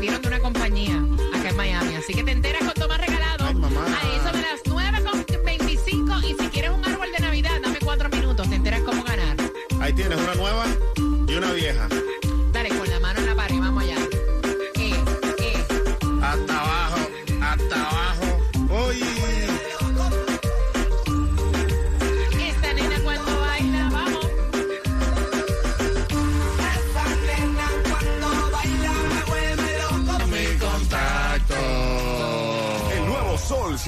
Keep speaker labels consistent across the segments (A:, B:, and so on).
A: De una compañía acá en Miami. Así que te enteras con Tomás Regalado
B: Ay, mamá.
A: a eso de las 9.25. Y si quieres un árbol de Navidad, dame cuatro minutos. Te enteras cómo ganar.
B: Ahí tienes una nueva y una vieja.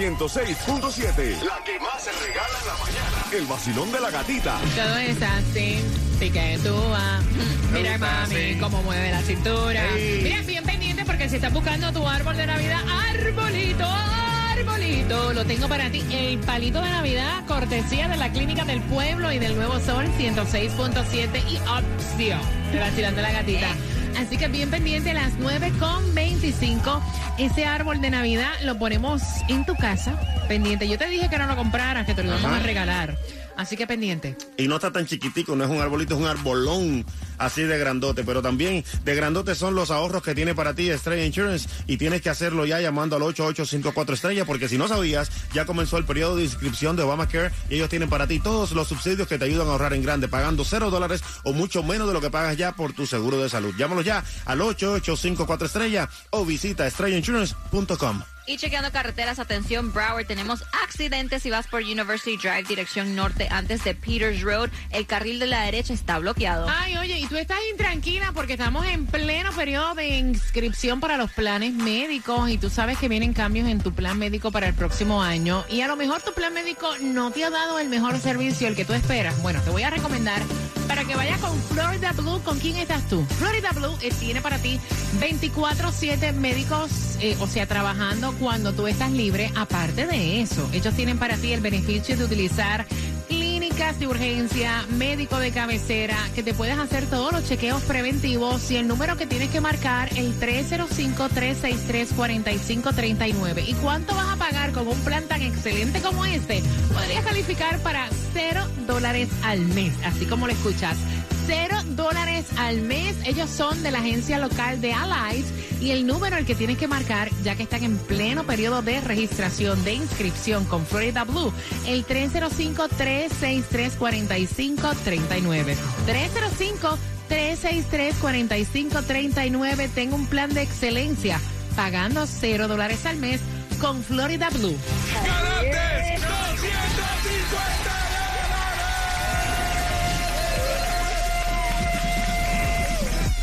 C: 106.7. La que más se regala en la mañana. El vacilón de la gatita.
A: Todo es así, sí que tú vas. Mira, mami,
B: así.
A: cómo mueve la cintura. Mira, bien pendiente porque si estás buscando tu árbol de Navidad, arbolito, arbolito, lo tengo para ti. El palito de Navidad, cortesía de la Clínica del Pueblo y del Nuevo Sol 106.7 y opción de la de la gatita. Así que bien pendiente a las 9.25. Ese árbol de Navidad lo ponemos en tu casa. Pendiente. Yo te dije que no lo compraras, que te lo íbamos a regalar. Así que pendiente.
B: Y no está tan chiquitico, no es un arbolito, es un arbolón así de grandote. Pero también de grandote son los ahorros que tiene para ti Estrella Insurance. Y tienes que hacerlo ya llamando al 8854 Estrella, porque si no sabías, ya comenzó el periodo de inscripción de Obamacare y ellos tienen para ti todos los subsidios que te ayudan a ahorrar en grande, pagando cero dólares o mucho menos de lo que pagas ya por tu seguro de salud. Llámalos ya al 8854 Estrella o visita estrellainsurance.com.
D: Y chequeando carreteras, atención, Broward, tenemos accidentes si vas por University Drive, dirección norte, antes de Peters Road. El carril de la derecha está bloqueado.
A: Ay, oye, y tú estás intranquila porque estamos en pleno periodo de inscripción para los planes médicos y tú sabes que vienen cambios en tu plan médico para el próximo año y a lo mejor tu plan médico no te ha dado el mejor servicio, el que tú esperas. Bueno, te voy a recomendar para que vayas con Florida Blue. ¿Con quién estás tú? Florida Blue eh, tiene para ti 24-7 médicos, eh, o sea, trabajando cuando tú estás libre. Aparte de eso, ellos tienen para ti el beneficio de utilizar clínicas de urgencia, médico de cabecera, que te puedes hacer todos los chequeos preventivos y el número que tienes que marcar, el 305-363-4539. ¿Y cuánto vas a pagar con un plan tan excelente como este? Podrías calificar para cero dólares al mes, así como lo escuchas. Cero dólares al mes. Ellos son de la agencia local de Allied y el número el que tienes que marcar, ya que están en pleno periodo de registración, de inscripción con Florida Blue, el 305-363-4539. 305-363-4539. Tengo un plan de excelencia pagando cero dólares al mes con Florida Blue.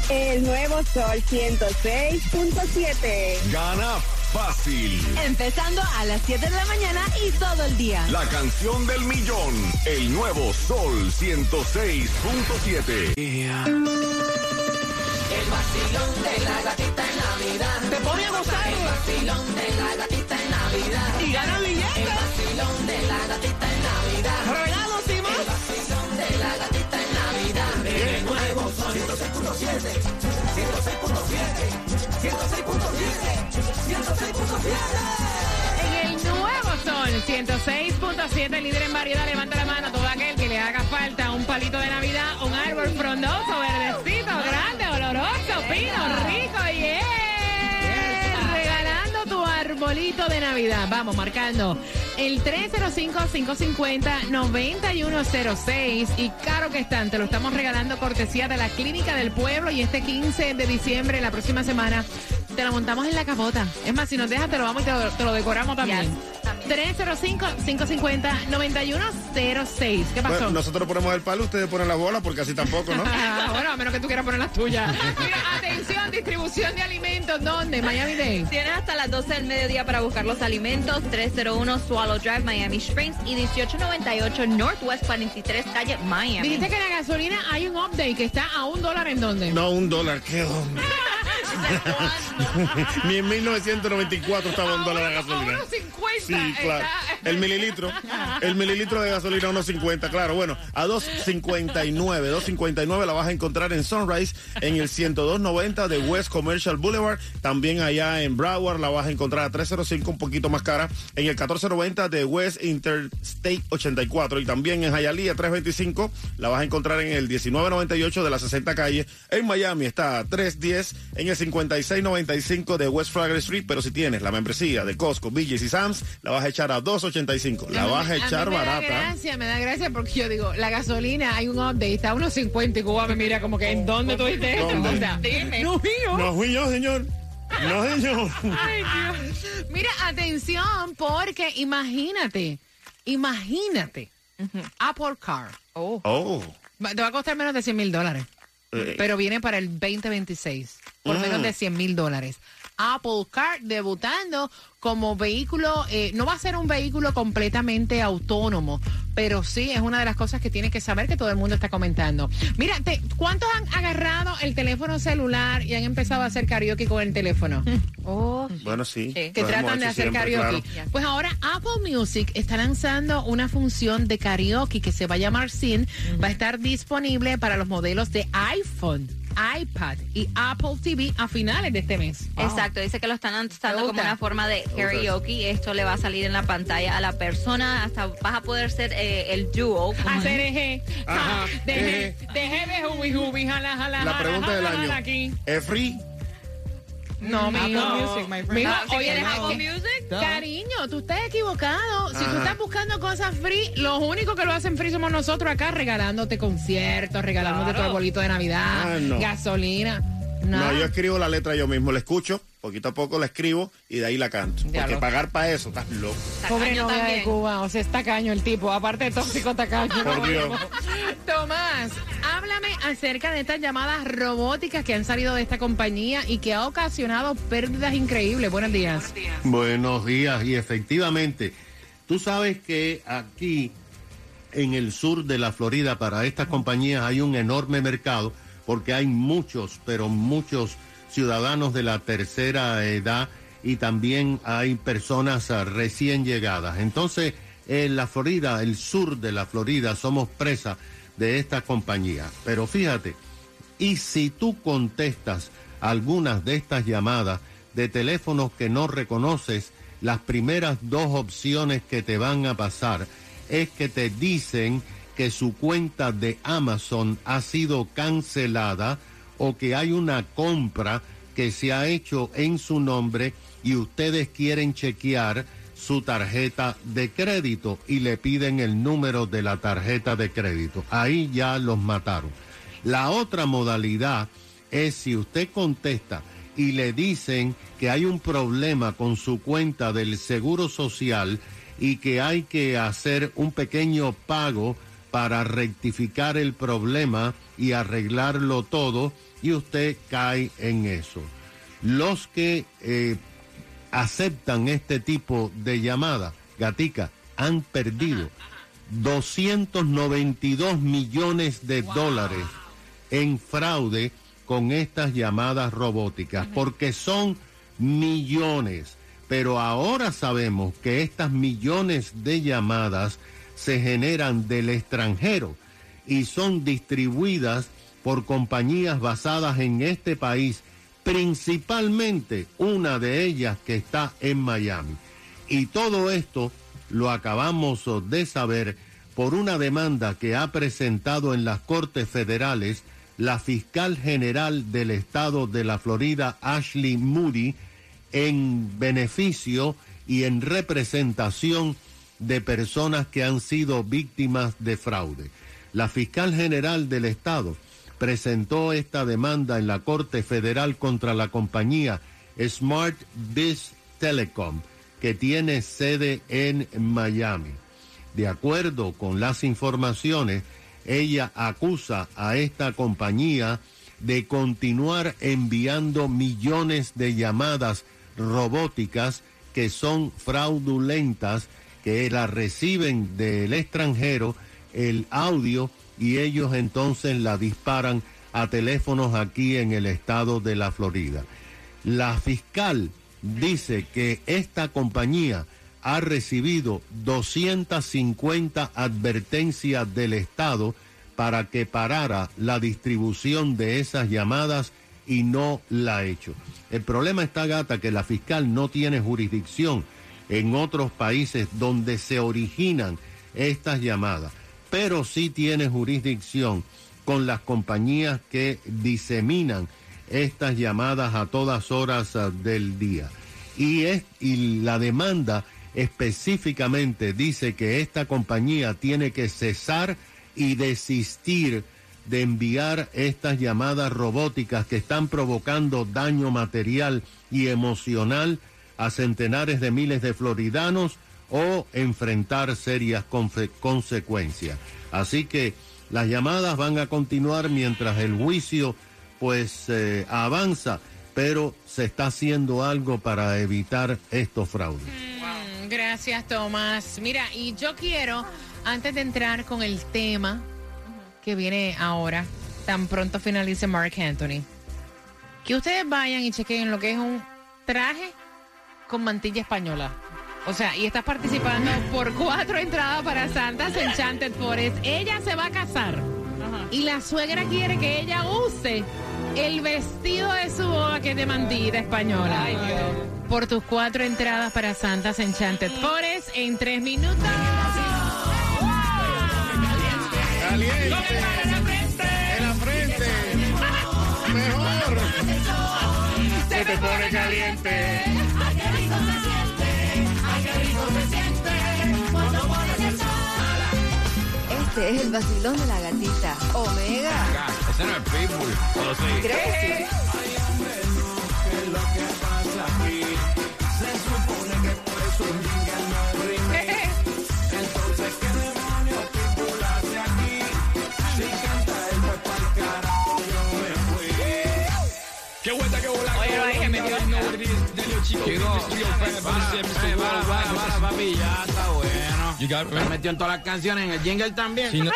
E: El nuevo Sol 106.7.
C: Gana fácil.
D: Empezando a las 7 de la mañana y todo el día.
C: La canción del millón. El nuevo Sol 106.7.
A: Te pone a gozar. Y gana billetes. Regalos En el nuevo Sol 106.7, líder en variedad, levanta la mano todo aquel que le haga falta un palito de Navidad, un árbol frondoso, verdecito, grande, oloroso, pino, rico, yeah. Regalando tu arbolito de Navidad. Vamos, marcando el 305-550-9106. Y caro que están, te lo estamos regalando cortesía de la Clínica del Pueblo. Y este 15 de diciembre, la próxima semana, te lo montamos en la capota. Es más, si nos dejas, te lo vamos y te lo, decoramos también. 305-550-9106. ¿Qué pasó?
B: Bueno, nosotros ponemos el palo, ustedes ponen la bola, porque así tampoco, ¿no?
A: Ah, bueno, a menos que tú quieras poner las tuyas. Mira, atención, distribución de alimentos. ¿Dónde? Miami Dade.
D: Tienes hasta las 12 del mediodía para buscar los alimentos. 301 Swallow Drive, Miami Springs y 1898 Northwest 43 Calle, Miami.
A: Dijiste que en la gasolina hay un update que está a un dólar en dónde.
B: No, un dólar, qué hombre. Ni en 1994 estaba un dólar la gasolina.
A: 1.50.
B: Sí, claro. El mililitro. El mililitro de gasolina a 1.50, claro. Bueno, a 2.59. 2.59 la vas a encontrar en Sunrise, en el 102.90 de West Commercial Boulevard. También allá en Broward la vas a encontrar a 305, un poquito más cara. En el 1490 de West Interstate 84. Y también en Hialeah 325 la vas a encontrar en el 1998 de la 60 calle. En Miami está a 310 en el 5695 de West Flagler Street. Pero si tienes la membresía de Costco, BJ's y Sam's, la vas a echar a 285. La
A: A
B: vas a echar
A: mí me
B: barata.
A: Da gracia, me da gracia porque yo digo, la gasolina hay un update, está a unos 50 y Cuba me mira como que ¿en dónde tú viste esto?
B: ¿Dónde?
A: O sea, No.
B: No fui yo, señor. No, señor.
A: Ay, Dios. Mira, atención, porque imagínate, imagínate, Apple Car.
D: Oh.
B: Oh.
A: Te va a costar menos de 100 mil dólares.
B: Eh.
A: Pero viene para el 2026. Por menos de 100 mil dólares. Apple Car debutando como vehículo, eh, no va a ser un vehículo completamente autónomo, pero sí es una de las cosas que tienes que saber que todo el mundo está comentando. Mira, te- ¿cuántos han agarrado el teléfono celular y han empezado a hacer karaoke con el teléfono?
D: Oh.
B: Bueno, sí.
D: Sí.
A: que tratan de hacer
B: siempre,
A: karaoke.
B: claro.
A: Pues ahora Apple Music está lanzando una función de karaoke que se va a llamar Sin. Va a estar disponible para los modelos de iPhone, iPad y Apple TV a finales de este mes.
D: Exacto, dice que lo están lanzando como una forma de karaoke. Esto le va a salir en la pantalla a la persona. Hasta vas a poder ser eh, el dúo.
A: Hacer eje,
B: Ajá,
A: ja, deje,
B: eje.
A: de jubi jubi, jala, jala,
B: La
A: jala,
B: pregunta del
A: jala,
B: año.
A: jala aquí.
B: ¿Es free?
A: No, mijo.
F: Music, my friend.
D: Ah, ¿si
A: oye, deja
D: Apple Music?
A: Cariño, tú estás equivocado. Si tú estás buscando cosas free, los únicos que lo hacen free somos nosotros acá, regalándote conciertos, regalándote tu arbolito de Navidad,
B: Ah, no. yo escribo la letra yo mismo, la escucho, poquito a poco la escribo y de ahí la canto.
A: Ya
B: Porque
A: lo-
B: pagar para eso, estás loco.
A: Pobre novia de
D: también.
A: Cuba, o sea, es tacaño el tipo, aparte de tóxico tacaño.
B: Por Dios.
A: Tomás, háblame acerca de estas llamadas robóticas que han salido de esta compañía y que ha ocasionado pérdidas increíbles. Buenos días.
F: Buenos días, y efectivamente, tú sabes que aquí en el sur de la Florida para estas compañías hay un enorme mercado porque hay muchos, pero muchos ciudadanos de la tercera edad y también hay personas ah, recién llegadas. Entonces, en la Florida, el sur de la Florida, somos presa de esta compañía. Pero fíjate, y si tú contestas algunas de estas llamadas de teléfonos que no reconoces, las primeras dos opciones que te van a pasar es que te dicen que su cuenta de Amazon ha sido cancelada o que hay una compra que se ha hecho en su nombre y ustedes quieren chequear su tarjeta de crédito y le piden el número de la tarjeta de crédito. Ahí ya los mataron. La otra modalidad es si usted contesta y le dicen que hay un problema con su cuenta del Seguro Social y que hay que hacer un pequeño pago para rectificar el problema y arreglarlo todo y usted cae en eso. Los que eh, aceptan este tipo de llamada, Gatica, han perdido 292 millones de dólares en fraude con estas llamadas robóticas, porque son millones. Pero ahora sabemos que estas millones de llamadas se generan del extranjero y son distribuidas por compañías basadas en este país, principalmente una de ellas que está en Miami. Y todo esto lo acabamos de saber por una demanda que ha presentado en las Cortes Federales la fiscal general del estado de la Florida, Ashley Moody, en beneficio y en representación de personas que han sido víctimas de fraude. La fiscal general del estado presentó esta demanda en la Corte Federal contra la compañía Smart Biz Telecom, que tiene sede en Miami. De acuerdo con las informaciones, ella acusa a esta compañía de continuar enviando millones de llamadas robóticas que son fraudulentas, que la reciben del extranjero el audio y ellos entonces la disparan a teléfonos aquí en el estado de la Florida. La fiscal dice que esta compañía ha recibido 250 advertencias del Estado para que parara la distribución de esas llamadas y no la ha hecho. El problema está, gata, que la fiscal no tiene jurisdicción en otros países donde se originan estas llamadas, pero sí tiene jurisdicción con las compañías que diseminan estas llamadas a todas horas ah, del día. Y, es, y la demanda específicamente dice que esta compañía tiene que cesar y desistir de enviar estas llamadas robóticas que están provocando daño material y emocional a centenares de miles de floridanos o enfrentar serias consecuencias. Así que las llamadas van a continuar mientras el juicio pues eh, avanza, pero se está haciendo algo para evitar estos fraudes.
A: Mm, Gracias, Tomás. Mira, y yo quiero, antes de entrar con el tema que viene ahora, tan pronto finalice Mark Anthony, que ustedes vayan y chequen lo que es un traje con mantilla española. O sea, y estás participando por cuatro entradas para Santa's Enchanted Forest. Ella se va a casar y la suegra quiere que ella use el vestido de su boda que es de mantilla española. Por tus cuatro entradas para Santa's Enchanted Forest en tres minutos.
B: Caliente.
G: Este es el vacilón de la gatita. Omega.
H: Ese no es Pitbull. ¿O sí?
G: ¿Crees que sí?
H: Qué Chico, para, para, para, papi, ya está bueno. Me metió en todas las canciones, en el jingle también. no...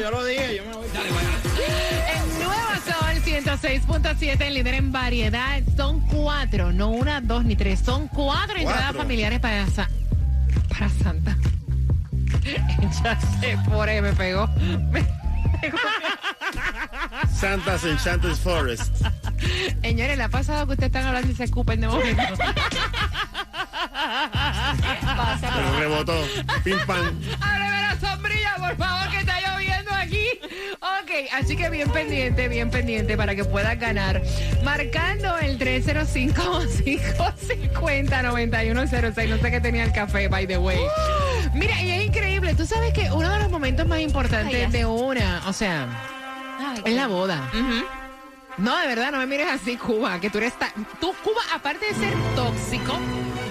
H: yo lo dije, yo me voy. Dale,
A: El nuevo Sol 106.7, el líder en variedad. Son cuatro, no una, dos ni tres. Son cuatro entradas familiares para, Sa- para Santa. ya sé, por ahí me pegó. Me pegó.
B: Santa's Enchanted Forest.
A: Señores, ¿le ha pasado que ustedes están hablando y se escupen de momento?
B: Pero rebotó. Pim pam.
A: Ábreme la sombrilla, por favor, que está lloviendo aquí. Ok, así que bien pendiente, bien pendiente para que puedas ganar. Marcando el 305-550-9106. No sé qué tenía el café, by the way. Mira, y es increíble. Tú sabes que uno de los momentos más importantes
D: Ay,
A: de una, o sea,
D: Ay,
A: es la boda. No, de verdad, no me mires así, Cuba, que tú eres... ta- Tú, Cuba, aparte de ser tóxico,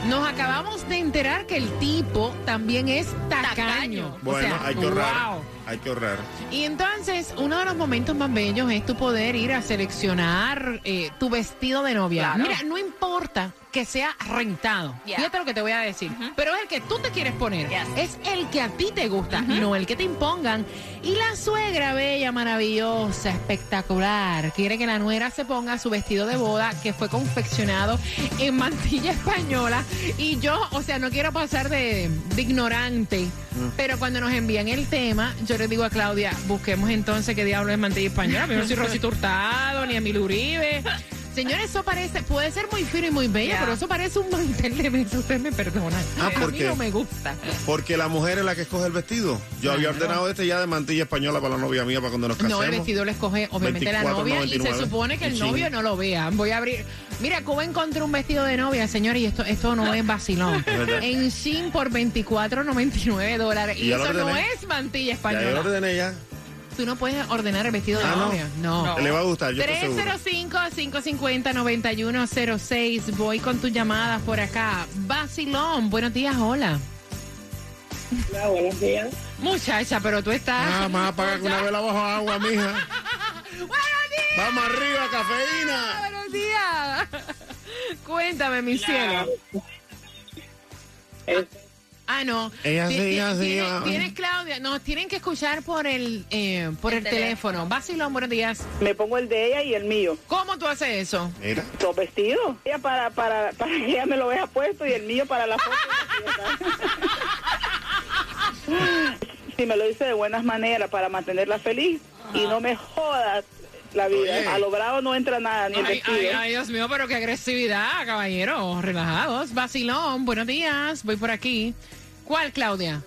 A: nos acabamos de enterar que el tipo también es tacaño. O
B: Bueno,
A: sea,
B: hay que ahorrar.
A: wow.
B: Hay que ahorrar.
A: Y entonces, uno de los momentos más bellos es tu poder ir a seleccionar eh, tu vestido de novia.
D: Claro.
A: Mira, no importa que sea rentado.
D: Yeah.
A: Fíjate lo que te voy a decir. Pero es el que tú te quieres poner.
D: Yes.
A: Es el que a ti te gusta, no el que te impongan. Y la suegra bella, maravillosa, espectacular, quiere que la nuera se ponga su vestido de boda que fue confeccionado en mantilla española. Y yo, o sea, no quiero pasar de, de ignorante, pero cuando nos envían el tema, yo le digo a Claudia, busquemos entonces qué diablo es mantilla española. Yo no soy Rosito Hurtado, ni Emil Uribe. Señores, eso parece, puede ser muy fino y muy bello,
D: Yeah.
A: pero eso parece un mantel de mesa, ustedes me perdonan.
B: Ah,
A: a
B: ¿por
A: mí
B: qué?
A: no me gusta.
B: Porque la mujer es la que escoge el vestido. Yo había ordenado este ya de mantilla española para la novia mía para cuando nos casemos.
A: No, el vestido lo escoge obviamente la
B: 24.99.
A: novia y se supone que el novio no lo vea. Voy a abrir. Mira, Cuba encontró un vestido de novia, señores, y esto, esto no es vacilón. en Shein por 24.99 dólares.
B: Y
A: Y, eso no es mantilla
B: Ya yo
A: española.
B: lo ordené ya.
A: Tú no puedes ordenar el vestido de
B: Ah, ¿no?
A: novia. No.
B: Le va a gustar, yo estoy seguro.
A: 305-550-9106. Voy con tus llamadas por acá. Basilón, buenos días, hola.
E: Hola, buenos días.
A: Muchacha, pero tú estás.
B: Ah, más apaga que una vela bajo agua, mija.
A: ¡Buenos días!
B: Vamos arriba, cafeína.
A: ¡Buenos días! Cuéntame, mi cielo.
E: Es-
A: Ah, no.
B: Ella sí, ella sí,
A: Tienes, tienes, Claudia. No, tienen que escuchar por el, eh, por el,
D: El
A: teléfono. Basilón, buenos días.
E: me pongo el de ella y el mío.
A: ¿Cómo tú haces eso?
B: Mira.
E: Dos vestidos. Ella para, para, para que ella me lo vea puesto y el mío para la foto. si me lo dice de buenas maneras para mantenerla feliz y no me jodas la vida.
B: Oye.
E: A lo bravo no entra nada, ni
A: Ay, ay, ay, Dios mío, pero qué agresividad, caballeros. Relajados. Basilón, buenos días. Voy por aquí. ¿Cuál, Claudia?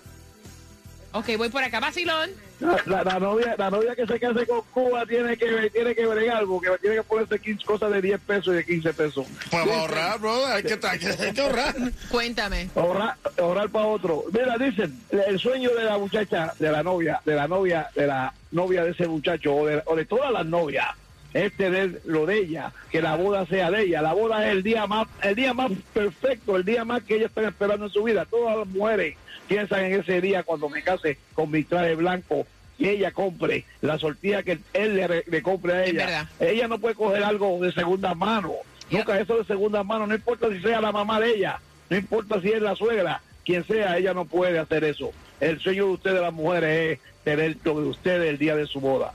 A: Ok, voy por acá. Basilón.
I: La, la- la novia la novia que se case con Cuba tiene que tiene que bregar porque tiene que ponerse 15 cosas de 10 pesos y de 15 pesos.
B: Pues ahorrar, bro. Hay que, hay que, hay que ahorrar.
A: Cuéntame.
I: Ahorrar, ahorrar para otro. Mira, dicen, el sueño de la muchacha, de la novia, de la novia, de la novia de ese muchacho o de, o de todas las novias es tener lo de ella, que la boda sea de ella. La boda es el día más, el día más perfecto, el día más que ellas están esperando en su vida. Todas las mujeres piensan en ese día cuando me case con mi traje blanco y ella compre la sortilla que él le, re- le compre a
A: Es
I: ella. Ella no puede coger algo de segunda mano.
A: Ya.
I: Nunca eso de segunda mano, no importa si sea la mamá de ella, no importa si es la suegra, quien sea, ella no puede hacer eso. El sueño de ustedes, las mujeres, es tener lo de ustedes el día de su boda.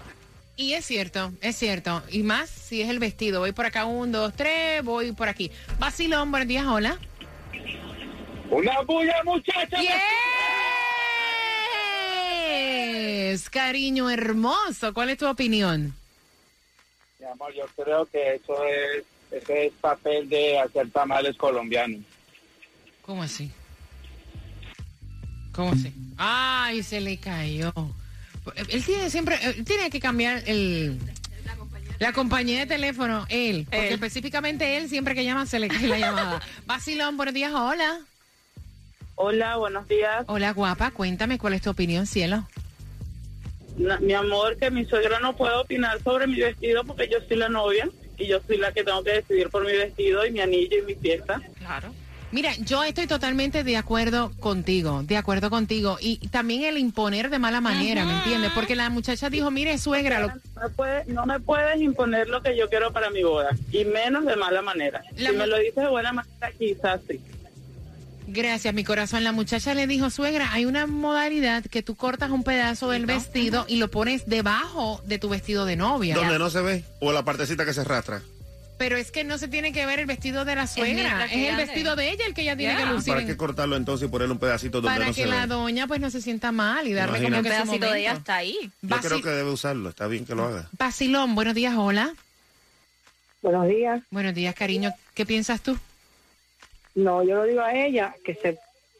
A: Y es cierto, es cierto. Y más si es el vestido. Voy por acá, un, dos, tres, voy por aquí. Basilón, buenos días, hola.
I: ¡Una bulla, muchacha!
A: Yes, cariño hermoso. ¿Cuál es tu opinión?
J: Mi amor, yo creo que eso es, ese es papel de hacer tamales colombianos.
A: ¿Cómo así? ¿Cómo así? Ay, se le cayó. Él tiene siempre, él tiene que cambiar el la compañía de teléfono, él, porque
D: Él.
A: específicamente él siempre que llama se le cae la llamada. Basilón, buenos días, hola.
E: Hola, buenos días.
A: Hola, guapa, cuéntame cuál es tu opinión, cielo.
E: Mi amor, que mi suegra no puede opinar sobre mi vestido porque yo soy la novia y yo soy la que tengo que decidir por mi vestido y mi anillo y mi fiesta.
D: Claro.
A: Mira, yo estoy totalmente de acuerdo contigo, de acuerdo contigo. Y también el imponer de mala manera, ¿me entiendes? Porque la muchacha dijo, mire, suegra, lo-
E: No me, puede- no me puedes imponer lo que yo quiero para mi boda y menos de mala manera.
A: La
E: si me lo dices de buena manera, quizás sí.
A: gracias, mi corazón. La muchacha le dijo, suegra, hay una modalidad que tú cortas un pedazo del vestido y lo pones debajo de tu vestido de novia.
B: Donde no se ve. O la partecita que se arrastra.
A: Pero es que no se tiene que ver el vestido de la suegra, es, el vestido de ella el que ella tiene
D: Ya.
A: que lucir.
B: ¿Para qué cortarlo entonces y ponerle un pedacito donde
A: para
B: no
A: que
B: se
A: la
B: ve?
A: doña pues no se sienta mal y darle
B: Imagínate.
A: como
D: Un
A: que su
D: pedacito de ella está ahí.
B: Yo creo que debe usarlo. Está bien que lo haga.
A: Basilón, buenos días, hola.
E: Buenos días.
A: Buenos días, cariño. ¿Qué piensas tú?
E: No, yo le digo a ella que se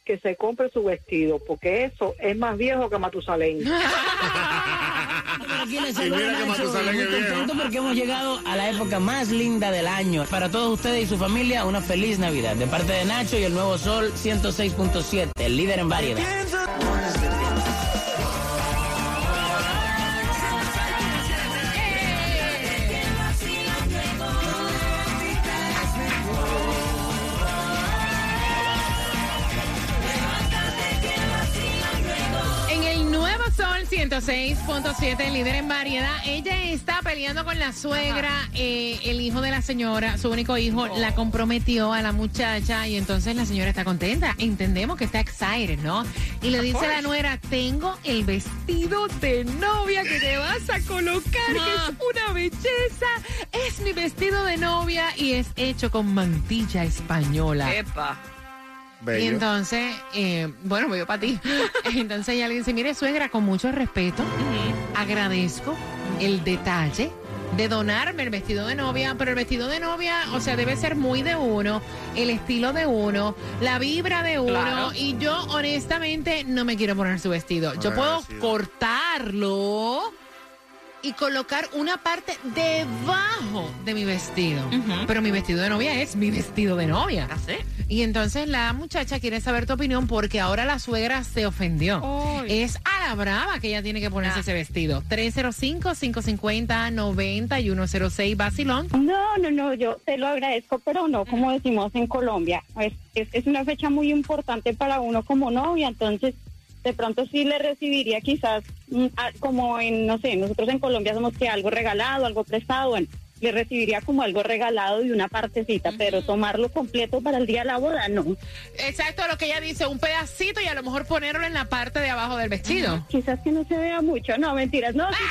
E: que se compre su vestido porque eso es más viejo que Matusalén.
K: Aquí les saluda Nacho, muy contento porque hemos llegado a la época más linda del año. Para todos ustedes y su familia, una feliz Navidad. De parte de Nacho y el Nuevo Sol 106.7, el líder en variedad.
A: 106.7, líder en variedad, ella está peleando con la suegra, eh, el hijo de la señora, su único hijo, la comprometió a la muchacha y entonces la señora está contenta. Entendemos que está excited, ¿no? Y le dice a la nuera, tengo el vestido de novia que te vas a colocar, que es una belleza. Es mi vestido de novia y es hecho con mantilla española.
D: Epa.
A: Y
B: Bello.
A: entonces, eh, bueno, voy yo para ti. Entonces ella le dice, mire suegra, con mucho respeto, agradezco el detalle de donarme el vestido de novia, pero el vestido de novia, o sea, debe ser muy de uno, el estilo de uno, la vibra de uno,
D: Claro.
A: y yo honestamente no me quiero poner su vestido. Yo puedo cortarlo y colocar una parte debajo de mi vestido, pero mi vestido de novia es mi vestido de novia.
D: ¿Así?
A: Y entonces la muchacha quiere saber tu opinión porque ahora la suegra se ofendió. Es a la brava que ella tiene que ponerse ese vestido. 305-550-9106 Basilón.
L: No, no, no, yo te lo agradezco, pero no, como decimos en Colombia. Es, es, es una fecha muy importante para uno como novia, entonces de pronto sí le recibiría quizás mm, como en, no sé, nosotros en Colombia somos que algo regalado, algo prestado, bueno, le recibiría como algo regalado y una partecita, pero tomarlo completo para el día de la boda, no.
A: Exacto lo que ella dice, un pedacito y a lo mejor ponerlo en la parte de abajo del vestido.
L: Quizás que no se vea mucho, no, mentiras, no, sí,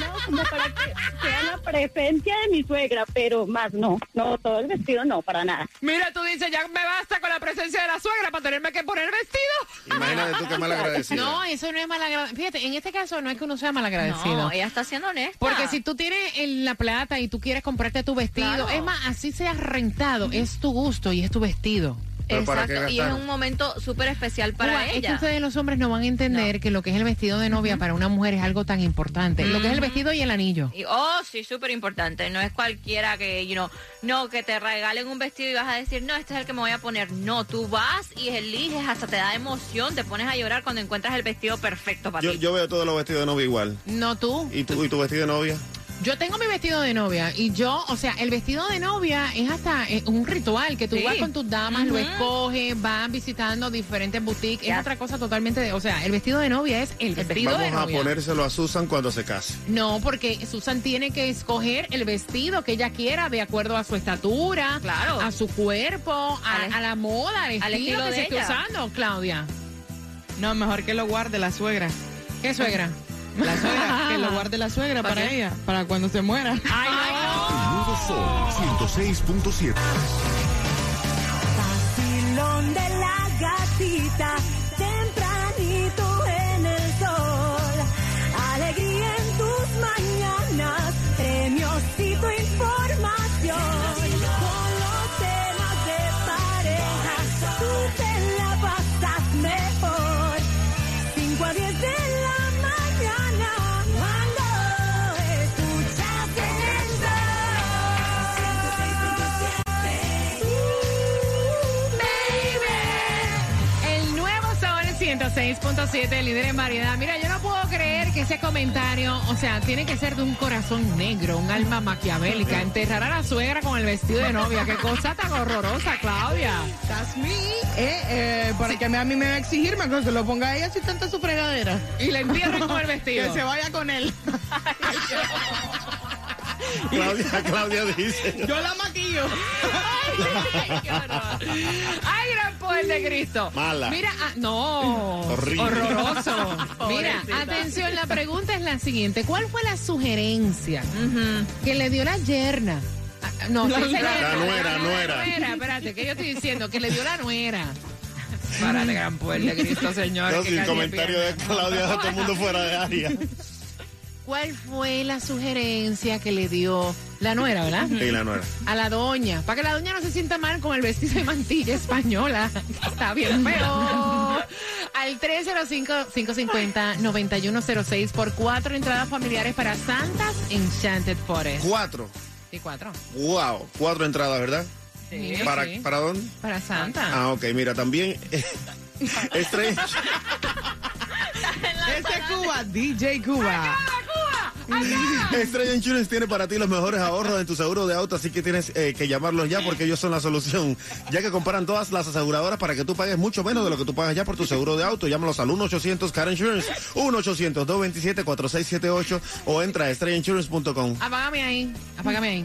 L: lado, como para que sea la presencia de mi suegra, pero más no, no, todo el vestido no, para nada.
A: Mira, tú dices, ya me basta con la presencia de la suegra para tenerme que poner vestido.
B: Imagínate tú qué mal agradecido.
A: No, eso no es malagradecido. Fíjate, en este caso no es que uno sea malagradecido.
D: No, ella está siendo honesta.
A: Porque si tú tienes en la plata y tú quieres comprarte tu vestido,
D: Claro.
A: es más, así sea rentado, es tu gusto y es tu vestido.
B: Pero ¿para qué
D: Exacto, y es un momento súper especial para
A: Mira, Es que
D: ella.
A: ustedes los hombres no van a entender que lo que es el vestido de novia para una mujer es algo tan importante. Lo que es el vestido y el anillo.
D: Y, oh, sí, súper importante. No es cualquiera que, you know, no, que te regalen un vestido y vas a decir, no, este es el que me voy a poner. No, tú vas y eliges, hasta te da emoción, te pones a llorar cuando encuentras el vestido perfecto para
B: Yo,
D: ti.
B: yo veo todos los vestidos de novia igual.
A: No tú.
B: ¿Y tú y tu vestido de novia?
A: Yo tengo mi vestido de novia y yo, o sea, el vestido de novia es hasta eh, un ritual que tú
D: Sí.
A: vas con tus damas, lo escoges, van visitando diferentes boutiques, es otra cosa totalmente, de- o sea, el vestido de novia es el vestido de
B: Vamos a
A: novia.
B: ponérselo a Susan cuando se case.
A: No, porque Susan tiene que escoger el vestido que ella quiera de acuerdo a su estatura,
D: Claro.
A: a su cuerpo, a, la moda, al estilo,
D: al estilo
A: que
D: de
A: se esté
D: ella.
A: usando, Claudia.
M: No, mejor que lo guarde la suegra.
A: ¿Qué suegra?
M: La suegra, que lo guarde la suegra
A: ¿Para
M: para ella, para cuando se muera.
A: Ay,
C: El nuevo Sol 106.7.
N: Vacilón de la gatita,
A: 106.7, líder en variedad. Mira, yo no puedo creer que ese comentario, o sea, tiene que ser de un corazón negro, un alma maquiavélica. Enterrar a la suegra con el vestido de novia. Qué cosa tan horrorosa, Claudia.
M: That's me. Eh, eh, para que a mí me va a exigirme que se lo ponga a ella si tanta su fregadera.
A: Y le entierren con el vestido.
M: que se vaya con él.
B: Claudia, Claudia dice.
M: Yo la maquillo.
A: Ay, qué horror. Poder de Cristo.
B: Mala.
A: Mira, ah, no.
B: Horrible.
A: Horroroso. Mira, atención, la pregunta es la siguiente. ¿Cuál fue la sugerencia que le dio la yerna? Ah, No,
M: La
A: sí,
M: nuera.
A: señora,
B: La nuera, nuera.
A: Espérate, ¿qué yo estoy diciendo? Que le dio la nuera. Para el gran poder de Cristo, señor.
B: No,
A: que
B: sin
A: casi
B: comentario de
A: pierna.
B: Claudia, deja todo el mundo fuera de área.
A: ¿Cuál fue la sugerencia que le dio la nuera, verdad?
B: Y la nuera.
A: A la doña, para que la doña no se sienta mal con el vestido de mantilla española. que Está bien feo. Al 305-550-9106 por cuatro entradas familiares para Santas Enchanted Forest.
B: Cuatro.
A: Sí, cuatro.
B: Wow. Cuatro entradas, ¿verdad?
A: Sí,
B: ¿Para,
A: sí.
B: ¿Para dónde?
A: Para Santa.
B: Ah, ok. Mira, también. Estrella.
M: Ese Cuba, DJ Cuba.
B: Estrella Insurance tiene para ti los mejores ahorros en tu seguro de auto, así que tienes eh, que llamarlos ya porque ellos son la solución. Ya que comparan todas las aseguradoras para que tú pagues mucho menos de lo que tú pagas ya por tu seguro de auto. Llámalos al 1-800 Car Insurance, 1-800-227-4678 o entra a estrellainsurance.com.
A: Apágame ahí, apágame ahí.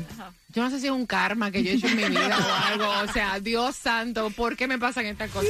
A: Yo no sé si es un karma que yo he hecho en mi vida o algo. O sea, Dios santo, ¿por qué me pasan estas cosas?